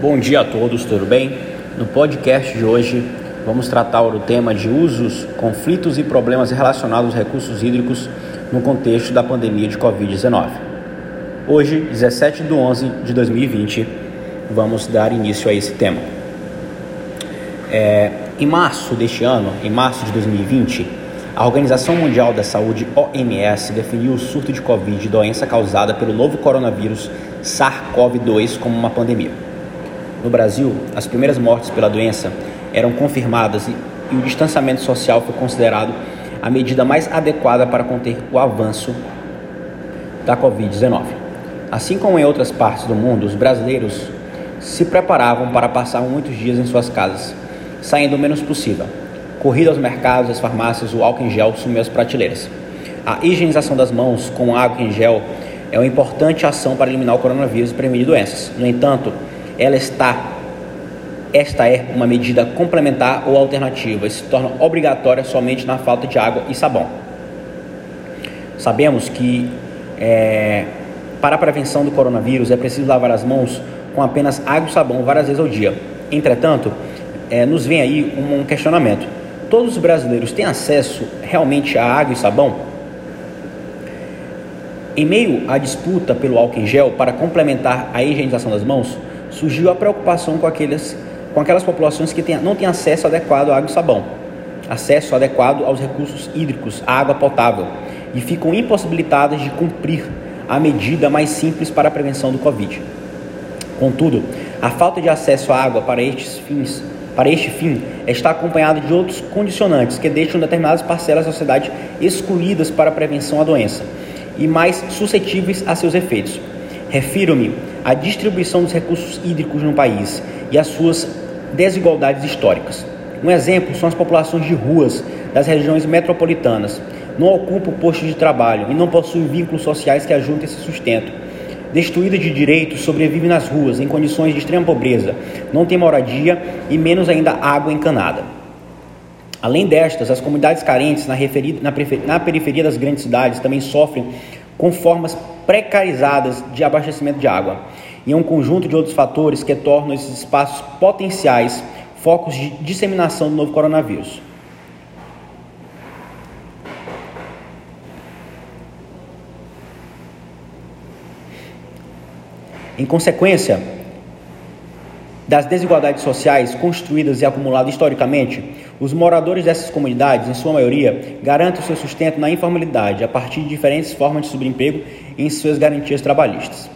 Bom dia a todos, tudo bem? No podcast de hoje vamos tratar o tema de usos, conflitos e problemas relacionados aos recursos hídricos no contexto da pandemia de Covid-19. Hoje, 17 de 11 de 2020, vamos dar início a esse tema. É, em março deste ano, em março de 2020, a Organização Mundial da Saúde, OMS, definiu o surto de Covid, doença causada pelo novo coronavírus SARS-CoV-2, como uma pandemia. No Brasil, as primeiras mortes pela doença eram confirmadas e, e o distanciamento social foi considerado a medida mais adequada para conter o avanço da Covid-19. Assim como em outras partes do mundo, os brasileiros se preparavam para passar muitos dias em suas casas, saindo o menos possível. Corrida aos mercados, às farmácias, o álcool em gel sumiu as prateleiras. A higienização das mãos com água em gel é uma importante ação para eliminar o coronavírus e prevenir doenças. No entanto, ela está esta é uma medida complementar ou alternativa e se torna obrigatória somente na falta de água e sabão. Sabemos que é, para a prevenção do coronavírus é preciso lavar as mãos com apenas água e sabão várias vezes ao dia. Entretanto, é, nos vem aí um questionamento: todos os brasileiros têm acesso realmente a água e sabão? Em meio à disputa pelo álcool em gel para complementar a higienização das mãos, surgiu a preocupação com, aqueles, com aquelas populações que não têm acesso adequado à água e sabão, acesso adequado aos recursos hídricos, à água potável, e ficam impossibilitadas de cumprir a medida mais simples para a prevenção do Covid. Contudo, a falta de acesso à água para estes fins para este fim, está acompanhado de outros condicionantes que deixam determinadas parcelas da sociedade excluídas para a prevenção à doença e mais suscetíveis a seus efeitos. Refiro-me à distribuição dos recursos hídricos no país e às suas desigualdades históricas. Um exemplo são as populações de ruas das regiões metropolitanas. Não ocupam postos de trabalho e não possuem vínculos sociais que ajudem esse sustento. Destruídas de direitos, sobrevivem nas ruas em condições de extrema pobreza, não têm moradia e menos ainda água encanada. Além destas, as comunidades carentes na, na periferia das grandes cidades também sofrem com formas precarizadas de abastecimento de água e um conjunto de outros fatores que tornam esses espaços potenciais focos de disseminação do novo coronavírus. Em consequência, das desigualdades sociais construídas e acumuladas historicamente, os moradores dessas comunidades, em sua maioria, garantem o seu sustento na informalidade a partir de diferentes formas de subemprego em suas garantias trabalhistas.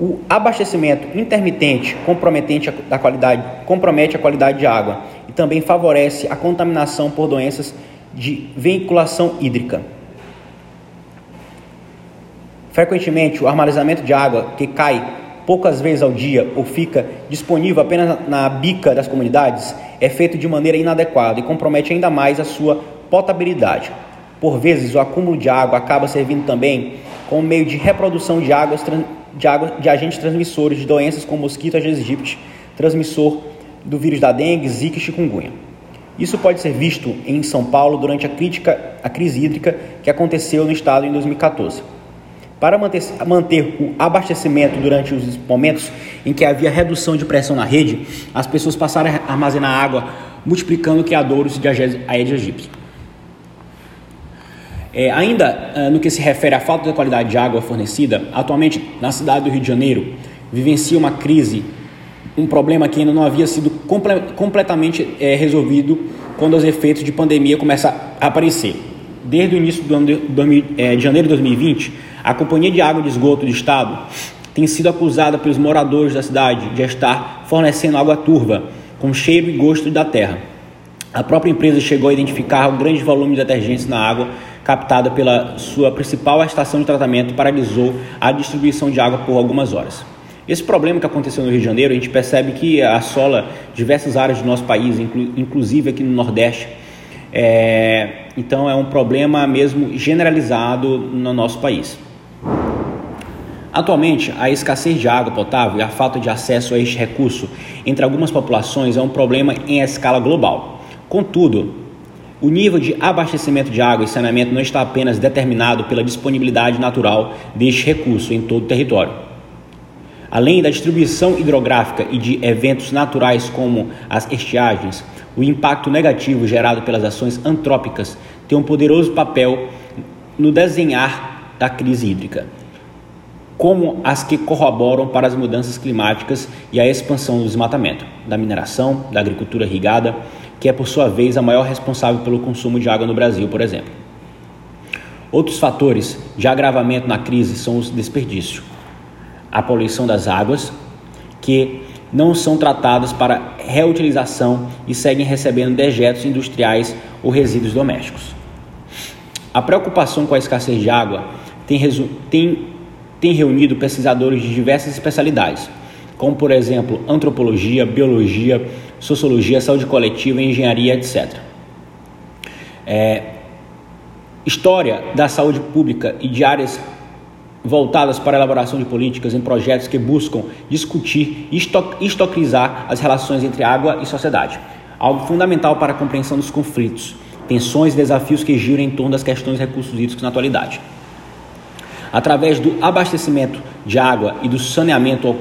O abastecimento intermitente comprometente a qualidade, compromete a qualidade de água e também favorece a contaminação por doenças de veiculação hídrica. Frequentemente, o armazenamento de água que cai poucas vezes ao dia ou fica disponível apenas na bica das comunidades é feito de maneira inadequada e compromete ainda mais a sua potabilidade. Por vezes, o acúmulo de água acaba servindo também como meio de reprodução de, águas, de, água, de agentes transmissores de doenças como mosquito Aedes aegypti, transmissor do vírus da dengue, zika e chikungunya. Isso pode ser visto em São Paulo durante a, crítica, a crise hídrica que aconteceu no estado em 2014. Para manter, manter o abastecimento durante os momentos em que havia redução de pressão na rede, as pessoas passaram a armazenar água, multiplicando criadouros de Aedes aegypti. É, ainda uh, no que se refere à falta de qualidade de água fornecida, atualmente na cidade do Rio de Janeiro vivencia uma crise, um problema que ainda não havia sido comple completamente é, resolvido quando os efeitos de pandemia começam a aparecer. Desde o início do ano de, é, de janeiro de 2020, a Companhia de Água e de Esgoto do Estado tem sido acusada pelos moradores da cidade de estar fornecendo água turva, com cheiro e gosto da terra. A própria empresa chegou a identificar o grande volume de detergentes na água captada pela sua principal estação de tratamento paralisou a distribuição de água por algumas horas. Esse problema que aconteceu no Rio de Janeiro, a gente percebe que assola diversas áreas do nosso país, inclusive aqui no Nordeste. É, então é um problema mesmo generalizado no nosso país. Atualmente, a escassez de água potável e a falta de acesso a este recurso entre algumas populações é um problema em escala global. Contudo, o nível de abastecimento de água e saneamento não está apenas determinado pela disponibilidade natural deste recurso em todo o território. Além da distribuição hidrográfica e de eventos naturais como as estiagens, o impacto negativo gerado pelas ações antrópicas tem um poderoso papel no desenhar da crise hídrica, como as que corroboram para as mudanças climáticas e a expansão do desmatamento, da mineração, da agricultura irrigada, que é por sua vez a maior responsável pelo consumo de água no Brasil, por exemplo. Outros fatores de agravamento na crise são os desperdícios, a poluição das águas, que não são tratadas para reutilização e seguem recebendo dejetos industriais ou resíduos domésticos. A preocupação com a escassez de água tem, tem, tem reunido pesquisadores de diversas especialidades, como por exemplo antropologia, biologia, sociologia, saúde coletiva, engenharia, etc. É, história da saúde pública e de áreas voltadas para a elaboração de políticas em projetos que buscam discutir e estocrizar as relações entre água e sociedade, algo fundamental para a compreensão dos conflitos, tensões e desafios que giram em torno das questões de recursos hídricos na atualidade. Através do abastecimento de água e do saneamento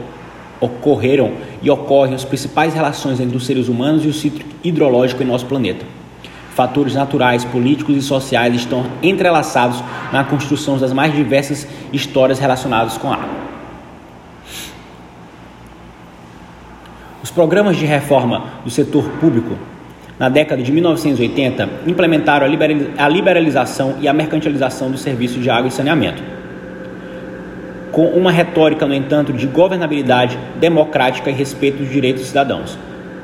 ocorreram e ocorrem as principais relações entre os seres humanos e o ciclo hidrológico em nosso planeta fatores naturais, políticos e sociais estão entrelaçados na construção das mais diversas histórias relacionadas com a água. Os programas de reforma do setor público na década de 1980 implementaram a liberalização e a mercantilização do serviço de água e saneamento, com uma retórica, no entanto, de governabilidade democrática e respeito dos direitos dos cidadãos.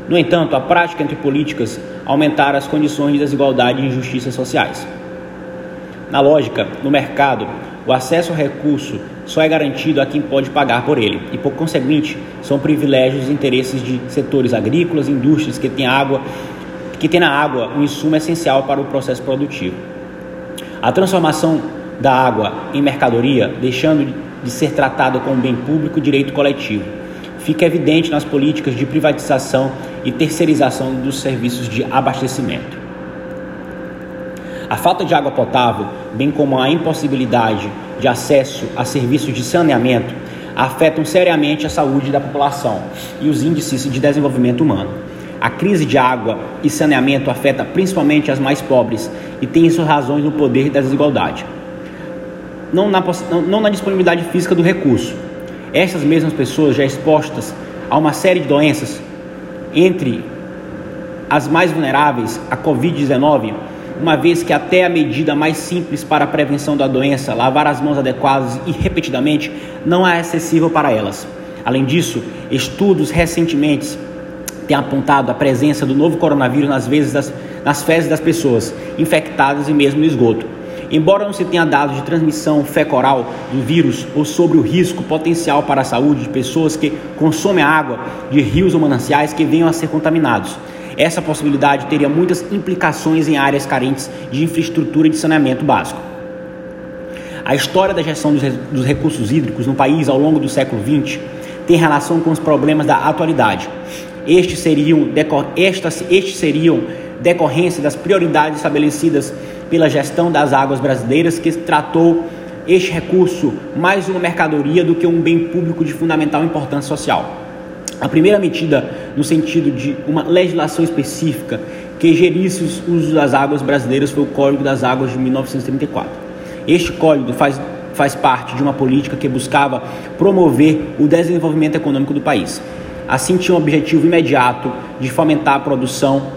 No entanto, a prática entre políticas aumentaram as condições de desigualdade e injustiças sociais. Na lógica, no mercado, o acesso ao recurso só é garantido a quem pode pagar por ele, e por conseguinte, são privilégios e interesses de setores agrícolas e indústrias que têm água, que têm na água um insumo essencial para o processo produtivo. A transformação da água em mercadoria, deixando de ser tratada como bem público direito coletivo, fica evidente nas políticas de privatização e terceirização dos serviços de abastecimento. A falta de água potável, bem como a impossibilidade de acesso a serviços de saneamento, afetam seriamente a saúde da população e os índices de desenvolvimento humano. A crise de água e saneamento afeta principalmente as mais pobres e tem suas razões no poder da desigualdade, não na, não na disponibilidade física do recurso, essas mesmas pessoas já expostas a uma série de doenças, entre as mais vulneráveis, a Covid-19, uma vez que até a medida mais simples para a prevenção da doença, lavar as mãos adequadas e repetidamente, não é acessível para elas. Além disso, estudos recentemente têm apontado a presença do novo coronavírus nas, vezes das, nas fezes das pessoas infectadas e mesmo no esgoto. Embora não se tenha dados de transmissão fecoral do vírus ou sobre o risco potencial para a saúde de pessoas que consomem água de rios ou mananciais que venham a ser contaminados, essa possibilidade teria muitas implicações em áreas carentes de infraestrutura de saneamento básico. A história da gestão dos recursos hídricos no país ao longo do século XX tem relação com os problemas da atualidade. Estes seriam, estas, estes seriam decorrência das prioridades estabelecidas pela gestão das águas brasileiras, que tratou este recurso mais uma mercadoria do que um bem público de fundamental importância social. A primeira medida no sentido de uma legislação específica que gerisse os usos das águas brasileiras foi o Código das Águas de 1934. Este código faz, faz parte de uma política que buscava promover o desenvolvimento econômico do país. Assim, tinha o objetivo imediato de fomentar a produção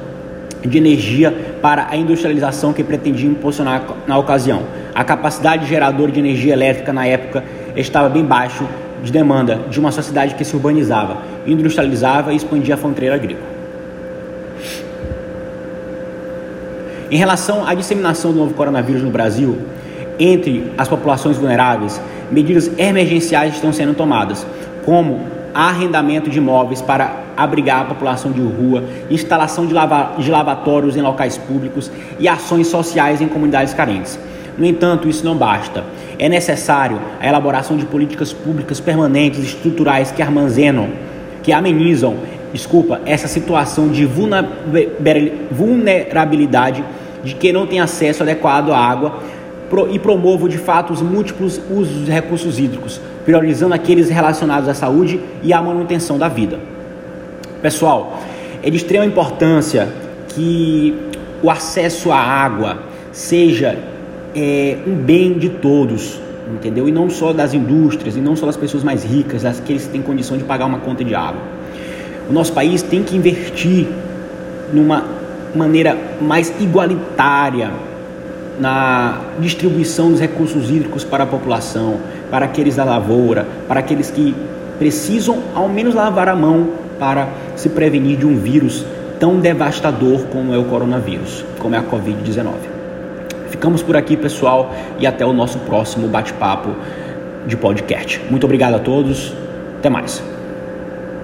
de energia para a industrialização que pretendia impulsionar na ocasião. A capacidade geradora de energia elétrica na época estava bem baixo de demanda de uma sociedade que se urbanizava, industrializava e expandia a fronteira agrícola. Em relação à disseminação do novo coronavírus no Brasil, entre as populações vulneráveis, medidas emergenciais estão sendo tomadas, como arrendamento de imóveis para abrigar a população de rua, instalação de, lava, de lavatórios em locais públicos e ações sociais em comunidades carentes. No entanto, isso não basta. É necessário a elaboração de políticas públicas permanentes, estruturais que armazenam, que amenizam, desculpa, essa situação de vulnerabilidade de quem não tem acesso adequado à água e promovam de fato os múltiplos usos de recursos hídricos, priorizando aqueles relacionados à saúde e à manutenção da vida. Pessoal, é de extrema importância que o acesso à água seja é, um bem de todos, entendeu? E não só das indústrias, e não só das pessoas mais ricas, daqueles que têm condição de pagar uma conta de água. O nosso país tem que investir numa maneira mais igualitária na distribuição dos recursos hídricos para a população, para aqueles da lavoura, para aqueles que precisam ao menos lavar a mão para se prevenir de um vírus tão devastador como é o coronavírus, como é a Covid-19. Ficamos por aqui, pessoal, e até o nosso próximo bate-papo de podcast. Muito obrigado a todos, até mais.